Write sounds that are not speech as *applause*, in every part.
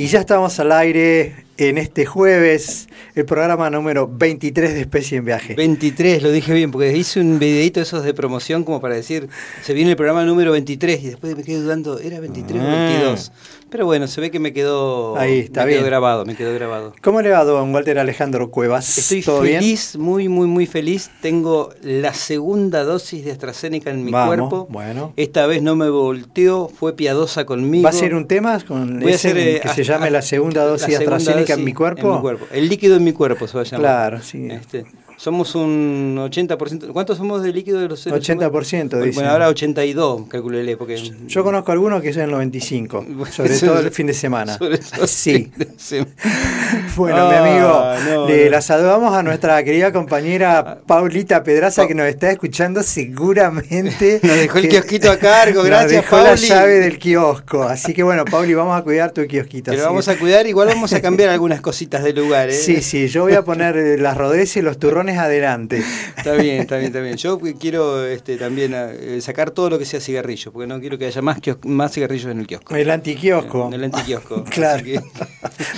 Y ya estamos al aire en este jueves, el programa número 23 de Especie en Viaje. 23, lo dije bien, porque hice un videito esos de promoción como para decir, se viene el programa número 23 y después me quedé dudando, ¿era 23 o 22? Pero bueno, se ve que me quedó, Ahí, está me quedó bien. grabado, me quedó grabado. ¿Cómo le va, don Walter Alejandro Cuevas? Estoy ¿Todo bien? feliz, muy, muy, muy feliz. Tengo la segunda dosis de AstraZeneca en mi Vamos, cuerpo. bueno. Esta vez no me volteó, fue piadosa conmigo. ¿Va a ser un tema con Voy a ese hacer, eh, que se llame la segunda dosis de AstraZeneca en mi cuerpo? En mi cuerpo. El líquido en mi cuerpo se va a llamar. Claro, sí. Este, somos un 80%. ¿Cuántos somos de líquido de los seres 80%, humanos? Bueno, dicen. ahora 82, calculele, porque... Yo conozco algunos que son el 95, *laughs* sobre todo el fin de semana. sobre todo Sí. sí. *laughs* Bueno, mi Ah, amigo, no, le no. la saludamos a nuestra querida compañera Paulita Pedraza que nos está escuchando seguramente. *laughs* Nos dejó el kiosquito a cargo, *laughs* nos gracias, dejó la Pauli. llave del kiosco. Así que bueno, Pauli, vamos a cuidar tu kiosquito. Pero así vamos a cuidar, igual vamos a cambiar algunas cositas de lugar, ¿eh? Sí, sí, yo voy a poner las rodeces y los turrones adelante. Está bien, está bien, está bien. Yo quiero este, también eh, sacar todo lo que sea cigarrillo, porque no quiero que haya más, más cigarrillos en el kiosco. El antiquiosco. En el antiquiosco. Claro. Que-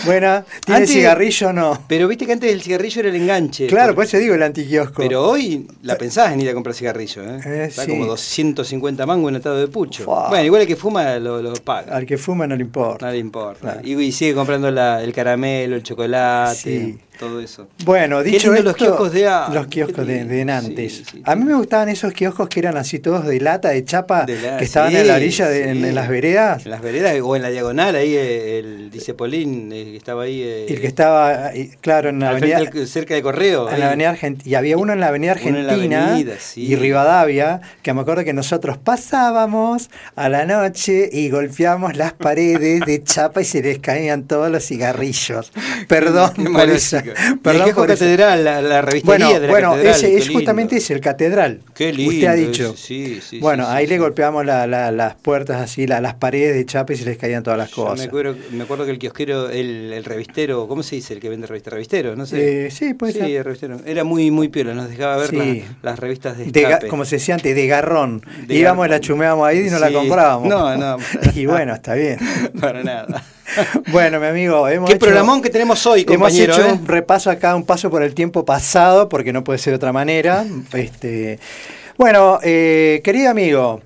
Bueno, ¿tiene Antes- cigarrillo no? Pero viste que antes el cigarrillo era el enganche. Claro, Por- eso digo el antiquiosco. Pero hoy la pensás en ir a comprar cigarrillo, ¿eh? Eh, Está sí. como 250 mangos en atado de pucho. Fua. Bueno, igual el que fuma lo, lo paga. Al que fuma no le importa. Nadie importa. Claro. Y, y sigue comprando la- el caramelo, el chocolate, Sí. Todo eso. Bueno, dicho esto, los kioscos de a- los kioscos de, de Nantes. sí, sí, a mí me gustaban esos kioscos que eran así todos de lata, de chapa, De la- que estaban en la orilla, de, en, las veredas. En las veredas o en la diagonal, ahí eh, el dice Polín, que estaba ahí. eh, el que estaba, eh, claro, en la avenida, frente cerca de Correo. en ahí. la avenida Argentina. Y había uno en la avenida la Argentina avenida, y Rivadavia, que me acuerdo que nosotros pasábamos a la noche y golpeábamos las paredes de chapa y se les caían todos los cigarrillos. Perdón por esa. El *laughs* Perdón kiosco por catedral, la, la revistería Bueno, de la bueno catedral. ese es lindo. justamente es el catedral. Qué lindo. Usted ha ese, dicho. Sí, sí, bueno, sí, ahí sí, le sí. golpeamos la- la- las puertas así, la- las paredes de chapa y se les caían todas las Yo cosas. Me acuerdo, me acuerdo que el kiosquero, el, el revistero, ¿cómo se dice el que vende revistas? Revistero, no sé. Eh, sí, puede sí, ser. el revistero. Era muy, muy piola, nos dejaba ver Sí. las, las revistas de De como se decía antes, de garrón. De Íbamos y la garrón. chumeábamos ahí y no la comprábamos. No, no. *laughs* y bueno, está bien. *laughs* Para nada. *laughs* Bueno, mi amigo, hemos Qué hecho, programón que tenemos hoy, hemos compañero. hecho ¿eh? un repaso acá, un paso por el tiempo pasado, porque no puede ser de otra manera. Este, bueno, eh, querido amigo,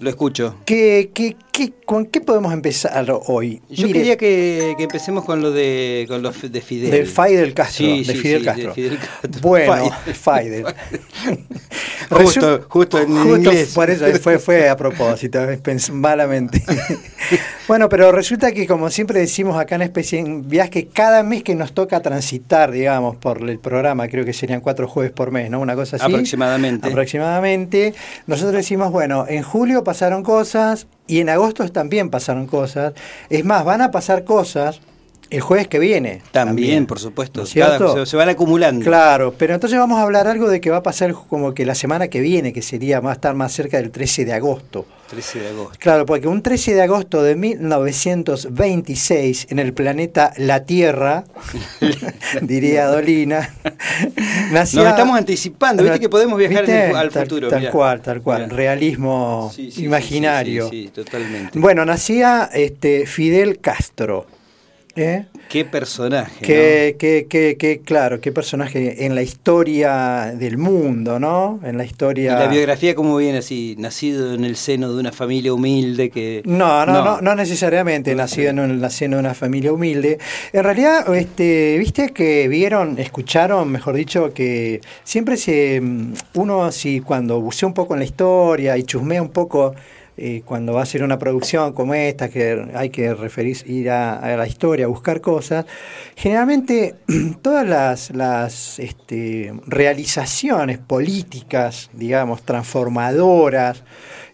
Lo escucho. ¿qué, qué, qué- ¿con qué podemos empezar hoy? Yo Mire, quería que, que empecemos con lo de, con lo f- de Fidel. Del Fidel Castro. Sí, de sí, Fidel sí, Castro. de Fidel Castro. Bueno, Fidel. Fidel. Justo, justo en inglés. Por eso fue, *laughs* fue a propósito, pens- malamente. *laughs* bueno, pero resulta que como siempre decimos acá en Especie en Viaje, cada mes que nos toca transitar, digamos, por el programa, creo que serían cuatro jueves por mes, ¿no? Una cosa así. Aproximadamente. Aproximadamente. Nosotros decimos, bueno, en julio pasaron cosas y en agosto también pasaron cosas. Es más, van a pasar cosas el jueves que viene. También, por supuesto. Se, se van acumulando. Claro, pero entonces vamos a hablar algo de que va a pasar como que la semana que viene, que sería, a estar más cerca del 13 de agosto. 13 de agosto. Claro, porque un 13 de agosto de 1926 en el planeta La Tierra, *laughs* *laughs* diría Dolina, *laughs* nacía... Nos estamos anticipando, viste que podemos viajar al futuro. Tal, cual, tal cual, Mirá. realismo Sí, sí, sí, imaginario. Sí, sí, sí, totalmente. Bueno, nacía este, Fidel Castro. ¿Eh? Qué personaje. Qué, qué, qué, qué, claro, qué personaje en la historia del mundo, ¿no? En la ¿no? historia... Y la biografía, ¿cómo viene así? Nacido en el seno de una familia humilde que. No, no, no, no, necesariamente nacido en el seno de una familia humilde. En realidad, este, viste que vieron, escucharon, mejor dicho, que siempre se mm, uno si cuando bucea un poco en la historia y chusmea un poco eh, cuando va a hacer una producción como esta, que hay que referirse, ir a, a la historia, buscar cosas, generalmente *clears throat* todas las, este, realizaciones políticas, digamos, transformadoras,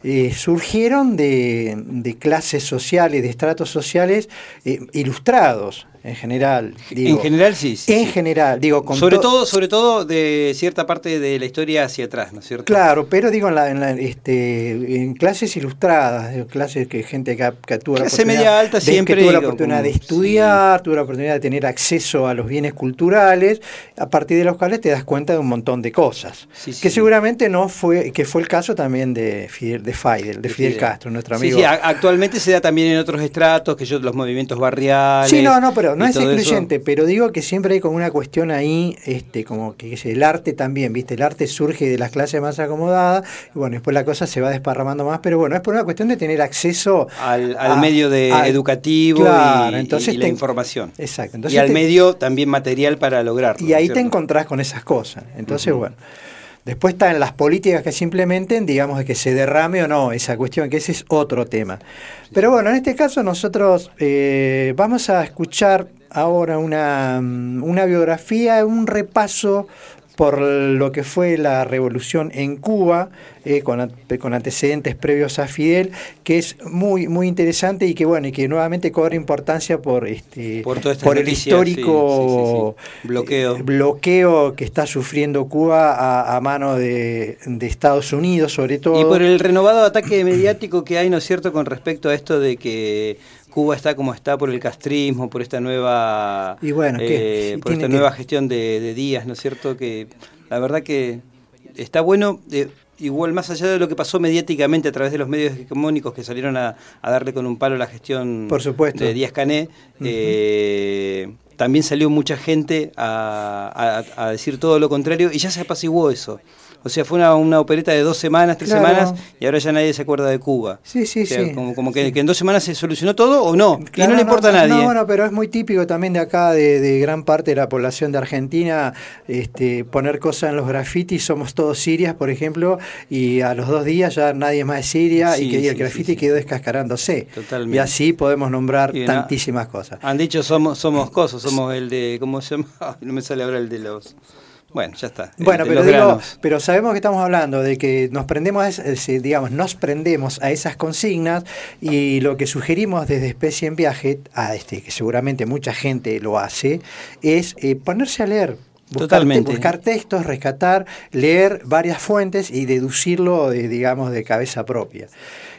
eh, surgieron de, de clases sociales, de estratos sociales eh, ilustrados. En general. en general sí. en general, digo, con sobre todo, sobre todo de cierta parte de la historia hacia atrás, ¿no es cierto? Claro, pero digo en, la, este, en clases ilustradas, clases que gente que, que tuvo la oportunidad, media alta siempre que tuvo la oportunidad de estudiar, tuvo la oportunidad de tener acceso a los bienes culturales, a partir de los cuales te das cuenta de un montón de cosas, que seguramente no fue, que fue el caso también de Fidel, de Fidel, de, Fidel, Castro, nuestro amigo. Sí, actualmente se da también en otros estratos, que yo los movimientos barriales. Sí, no, no, pero no es excluyente, pero digo que siempre hay como una cuestión ahí, este, como que el arte también, ¿viste? El arte surge de las clases más acomodadas, y bueno, después la cosa se va desparramando más, pero bueno, es por una cuestión de tener acceso al, medio de educativo y, entonces la información. Exacto. y al medio también material para lograrlo. Y ahí te encontrás con esas cosas. Entonces, bueno. Después están las políticas que se implementen, digamos, de que se derrame o no esa cuestión, que ese es otro tema. Pero bueno, en este caso nosotros eh, vamos a escuchar ahora una, una biografía, un repaso por lo que fue la revolución en Cuba, eh, con, antecedentes previos a Fidel, que es muy muy interesante y que bueno y que nuevamente cobra importancia por este por, el histórico bloqueo. eh, bloqueo que está sufriendo Cuba a, mano de, de, Estados Unidos sobre todo y por el renovado ataque mediático que hay no es cierto con respecto a esto de que Cuba está como está por el castrismo, por esta nueva, y bueno, eh, por esta nueva gestión de, días, ¿no es cierto? Que la verdad que está bueno. Eh, igual más allá de lo que pasó mediáticamente a través de los medios hegemónicos que salieron a, darle con un palo la gestión Por supuesto. de Díaz Cané, eh, también salió mucha gente a, decir todo lo contrario y ya se apaciguó eso. O sea, fue una, una opereta de dos semanas, tres semanas, y ahora ya nadie se acuerda de Cuba. Sí, sí, sí. Como, como que, en dos semanas se solucionó todo o no. y no, le importa a nadie. No, bueno, pero es muy típico también de acá, de, gran parte de la población de Argentina, este, poner cosas en los grafitis. Somos todos sirias, por ejemplo, y a los dos días ya nadie más es siria y que el grafiti quedó descascarándose. Totalmente. Y así podemos nombrar tantísimas cosas. Han dicho somos, somos cosas, somos el de, ¿cómo se llama? *laughs* no me sale ahora el de los bueno, ya está. Bueno, pero, digo, pero sabemos que estamos hablando de que nos prendemos, digamos, nos prendemos a esas consignas y lo que sugerimos desde Especie en Viaje, a este, que seguramente mucha gente lo hace, es eh, ponerse a leer. Buscar, buscar textos, rescatar, leer varias fuentes y deducirlo, de, digamos, de cabeza propia.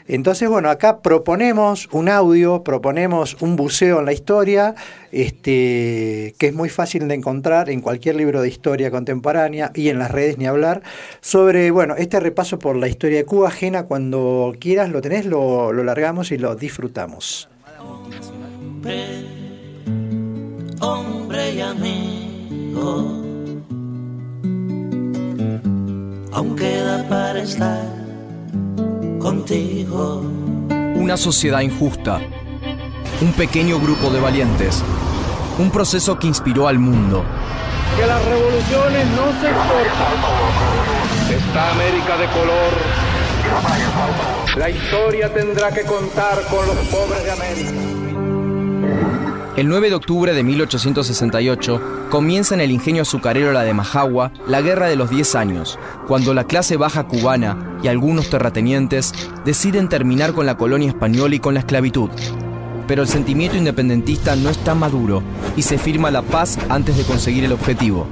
Entonces, bueno, acá proponemos un audio, proponemos un buceo en la historia, este, que es muy fácil de encontrar en cualquier libro de historia contemporánea y en las redes ni hablar, sobre, bueno, este repaso por la historia de Cuba ajena, cuando quieras lo tenés, lo, largamos y lo disfrutamos. Hombre, y amigo, para estar contigo. Una sociedad injusta. Un pequeño grupo de valientes. Un proceso que inspiró al mundo. Que las revoluciones no se exportan. Esta América de color. La historia tendrá que contar con los pobres de América. El 9 de octubre de 1868 comienza en el ingenio azucarero La de Majagua la Guerra de los 10 años, cuando la clase baja cubana y algunos terratenientes deciden terminar con la colonia española y con la esclavitud. Pero el sentimiento independentista no está maduro y se firma la paz antes de conseguir el objetivo.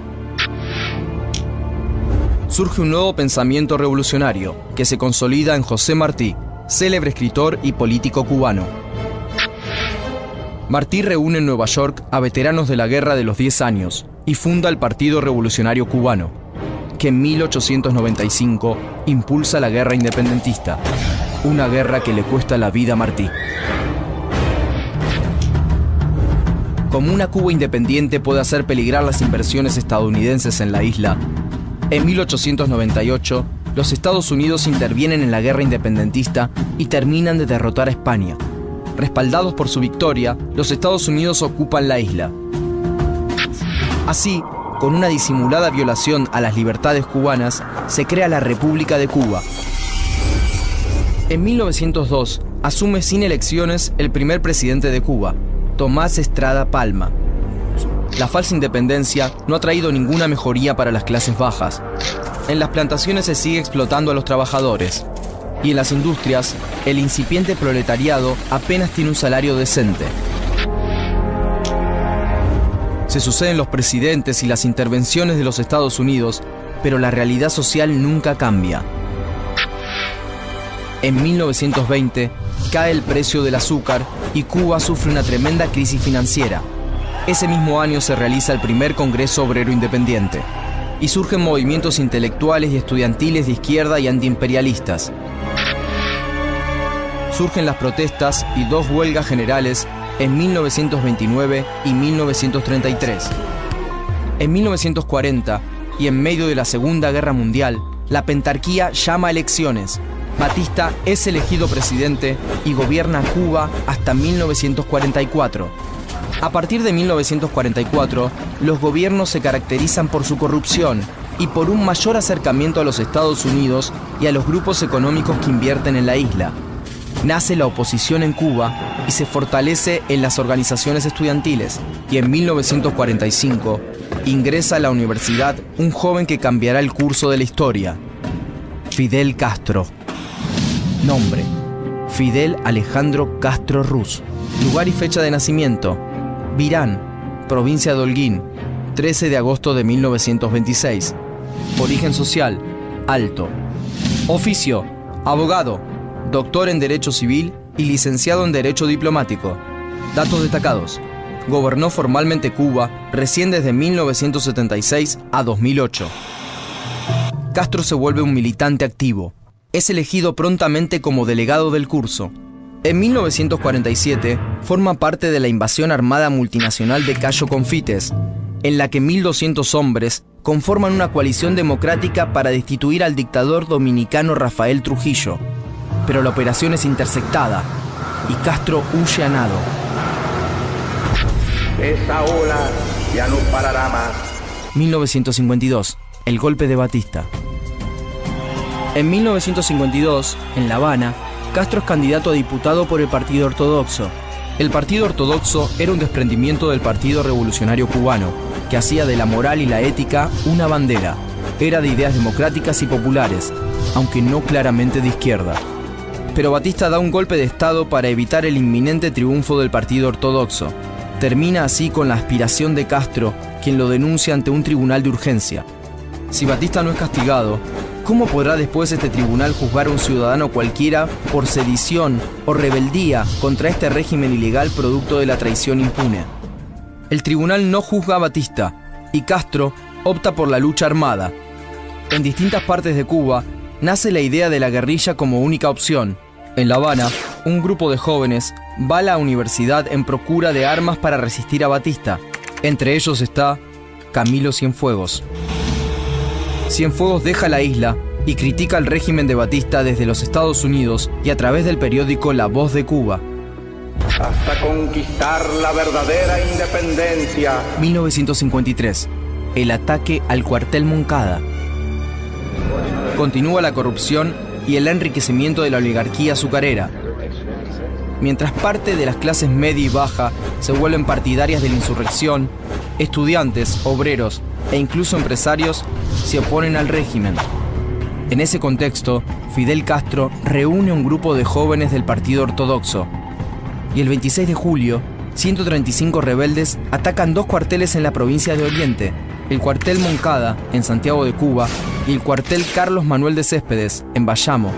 Surge un nuevo pensamiento revolucionario que se consolida en José Martí, célebre escritor y político cubano. Martí reúne en Nueva York a veteranos de la Guerra de los 10 años y funda el Partido Revolucionario Cubano, que en 1895 impulsa la guerra independentista, una guerra que le cuesta la vida a Martí. Como una Cuba independiente puede hacer peligrar las inversiones estadounidenses en la isla, en 1898 los Estados Unidos intervienen en la guerra independentista y terminan de derrotar a España Respaldados por su victoria, los Estados Unidos ocupan la isla. Así, con una disimulada violación a las libertades cubanas, se crea la República de Cuba. En 1902, asume sin elecciones el primer presidente de Cuba, Tomás Estrada Palma. La falsa independencia no ha traído ninguna mejoría para las clases bajas. En las plantaciones se sigue explotando a los trabajadores, y en las industrias, el incipiente proletariado apenas tiene un salario decente. Se suceden los presidentes y las intervenciones de los Estados Unidos, pero la realidad social nunca cambia. En 1920 cae el precio del azúcar y Cuba sufre una tremenda crisis financiera. Ese mismo año se realiza el primer Congreso Obrero Independiente y surgen movimientos intelectuales y estudiantiles de izquierda y antiimperialistas. Surgen las protestas y dos huelgas generales en 1929 y 1933. En 1940 y en medio de la Segunda Guerra Mundial, la pentarquía llama a elecciones. Batista es elegido presidente y gobierna Cuba hasta 1944. A partir de 1944, los gobiernos se caracterizan por su corrupción y por un mayor acercamiento a los Estados Unidos y a los grupos económicos que invierten en la isla. Nace la oposición en Cuba y se fortalece en las organizaciones estudiantiles. Y en 1945 ingresa a la universidad un joven que cambiará el curso de la historia, Fidel Castro. Nombre, Fidel Alejandro Castro Ruz. Lugar y fecha de nacimiento, Virán, provincia de Holguín, 13 de agosto de 1926. Origen social, alto. Oficio, abogado, doctor en Derecho Civil y licenciado en Derecho Diplomático. Datos destacados. Gobernó formalmente Cuba recién desde 1976 a 2008. Castro se vuelve un militante activo. Es elegido prontamente como delegado del curso. En 1947 forma parte de la invasión armada multinacional de Cayo Confites, en la que 1.200 hombres conforman una coalición democrática para destituir al dictador dominicano Rafael Trujillo. Pero la operación es interceptada y Castro huye a nado. Esa ola ya no parará más. 1952, el golpe de Batista. En 1952, en La Habana, Castro es candidato a diputado por el Partido Ortodoxo. El Partido Ortodoxo era un desprendimiento del Partido Revolucionario Cubano, que hacía de la moral y la ética una bandera. Era de ideas democráticas y populares, aunque no claramente de izquierda. Pero Batista da un golpe de Estado para evitar el inminente triunfo del Partido Ortodoxo. Termina así con la aspiración de Castro, quien lo denuncia ante un tribunal de urgencia. Si Batista no es castigado, ¿Cómo podrá después este tribunal juzgar a un ciudadano cualquiera por sedición o rebeldía contra este régimen ilegal producto de la traición impune? El tribunal no juzga a Batista y Castro opta por la lucha armada. En distintas partes de Cuba nace la idea de la guerrilla como única opción. En La Habana, un grupo de jóvenes va a la universidad en procura de armas para resistir a Batista. Entre ellos está Camilo Cienfuegos. Cienfuegos deja la isla y critica el régimen de Batista desde los Estados Unidos y a través del periódico La Voz de Cuba. Hasta conquistar la verdadera independencia. 1953. El ataque al cuartel Moncada. Continúa la corrupción y el enriquecimiento de la oligarquía azucarera. Mientras parte de las clases media y baja se vuelven partidarias de la insurrección, estudiantes, obreros e incluso empresarios se oponen al régimen. En ese contexto, Fidel Castro reúne un grupo de jóvenes del Partido Ortodoxo. Y el 26 de julio, 135 rebeldes atacan dos cuarteles en la provincia de Oriente, el cuartel Moncada, en Santiago de Cuba, y el cuartel Carlos Manuel de Céspedes, en Bayamo.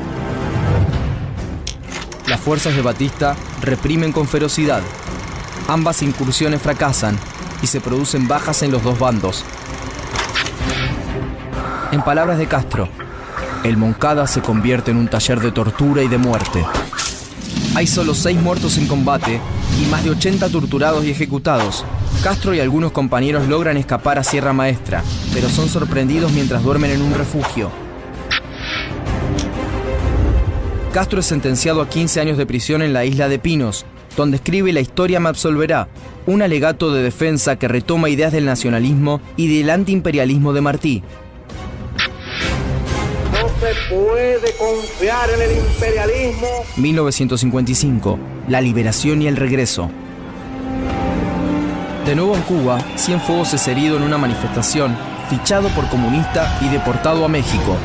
Las fuerzas de Batista reprimen con ferocidad. Ambas incursiones fracasan y se producen bajas en los dos bandos. En palabras de Castro, el Moncada se convierte en un taller de tortura y de muerte. Hay solo seis muertos en combate y más de 80 torturados y ejecutados. Castro y algunos compañeros logran escapar a Sierra Maestra, pero son sorprendidos mientras duermen en un refugio. Castro es sentenciado a 15 años de prisión en la isla de Pinos, donde escribe La historia me absolverá, un alegato de defensa que retoma ideas del nacionalismo y del antiimperialismo de Martí, puede confiar en el imperialismo. 1955. La liberación y el regreso. De nuevo en Cuba, Cienfuegos es herido en una manifestación, fichado por comunista y deportado a México.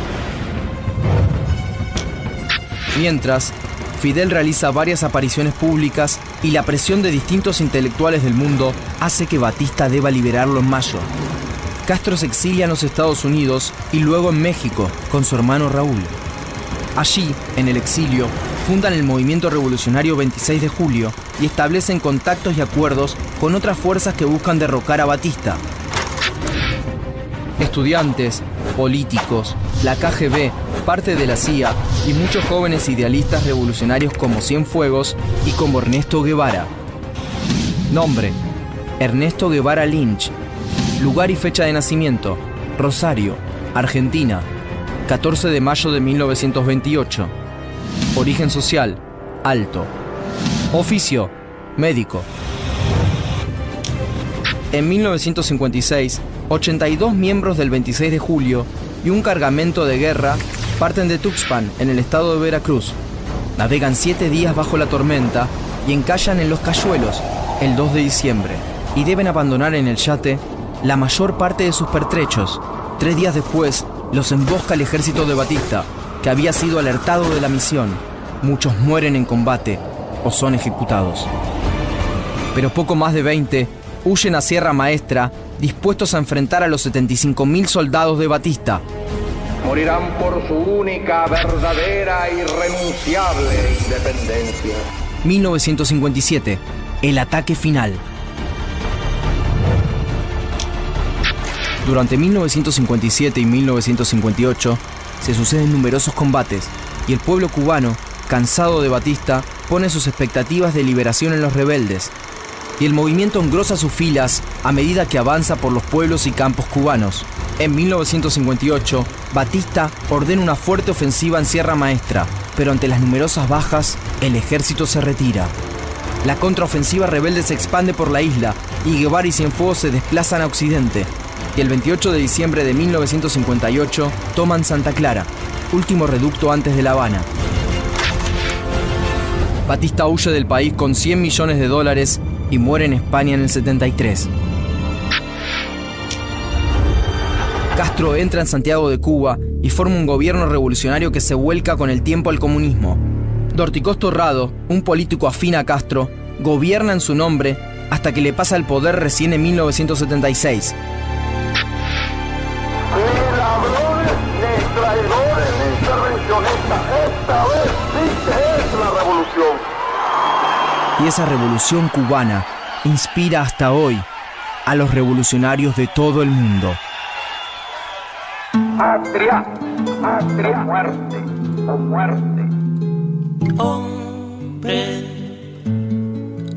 Mientras, Fidel realiza varias apariciones públicas y la presión de distintos intelectuales del mundo hace que Batista deba liberarlo en mayo. Castro se exilia en los Estados Unidos y luego en México con su hermano Raúl. Allí, en el exilio, fundan el movimiento revolucionario 26 de julio y establecen contactos y acuerdos con otras fuerzas que buscan derrocar a Batista. Estudiantes, políticos, la KGB, parte de la CIA y muchos jóvenes idealistas revolucionarios como Cienfuegos y como Ernesto Guevara. Nombre: Ernesto Guevara Lynch. Lugar y fecha de nacimiento: Rosario, Argentina, 14 de mayo de 1928. Origen social: alto. Oficio: médico. En 1956, 82 miembros del 26 de julio y un cargamento de guerra parten de Tuxpan, en el estado de Veracruz. Navegan siete días bajo la tormenta y encallan en Los Cayuelos el 2 de diciembre y deben abandonar en el yate la mayor parte de sus pertrechos. Tres días después los embosca el ejército de Batista, que había sido alertado de la misión. Muchos mueren en combate o son ejecutados. Pero poco más de 20 huyen a Sierra Maestra dispuestos a enfrentar a los 75.000 soldados de Batista. Morirán por su única, verdadera, irrenunciable independencia. 1957. El ataque final. Durante 1957 y 1958 se suceden numerosos combates y el pueblo cubano, cansado de Batista, pone sus expectativas de liberación en los rebeldes y el movimiento engrosa sus filas a medida que avanza por los pueblos y campos cubanos. En 1958, Batista ordena una fuerte ofensiva en Sierra Maestra, pero ante las numerosas bajas, el ejército se retira. La contraofensiva rebelde se expande por la isla y Guevara y Cienfuegos se desplazan a Occidente. Y el 28 de diciembre de 1958 toman Santa Clara, último reducto antes de La Habana. Batista huye del país con 100 millones de dólares y muere en España en el 73. Castro entra en Santiago de Cuba y forma un gobierno revolucionario que se vuelca con el tiempo al comunismo. Dorticós Torrado, un político afín a Castro, gobierna en su nombre hasta que le pasa el poder recién en 1976. Esta vez sí es la revolución. Y esa revolución cubana inspira hasta hoy a los revolucionarios de todo el mundo. Patria, patria, muerte o muerte. Hombre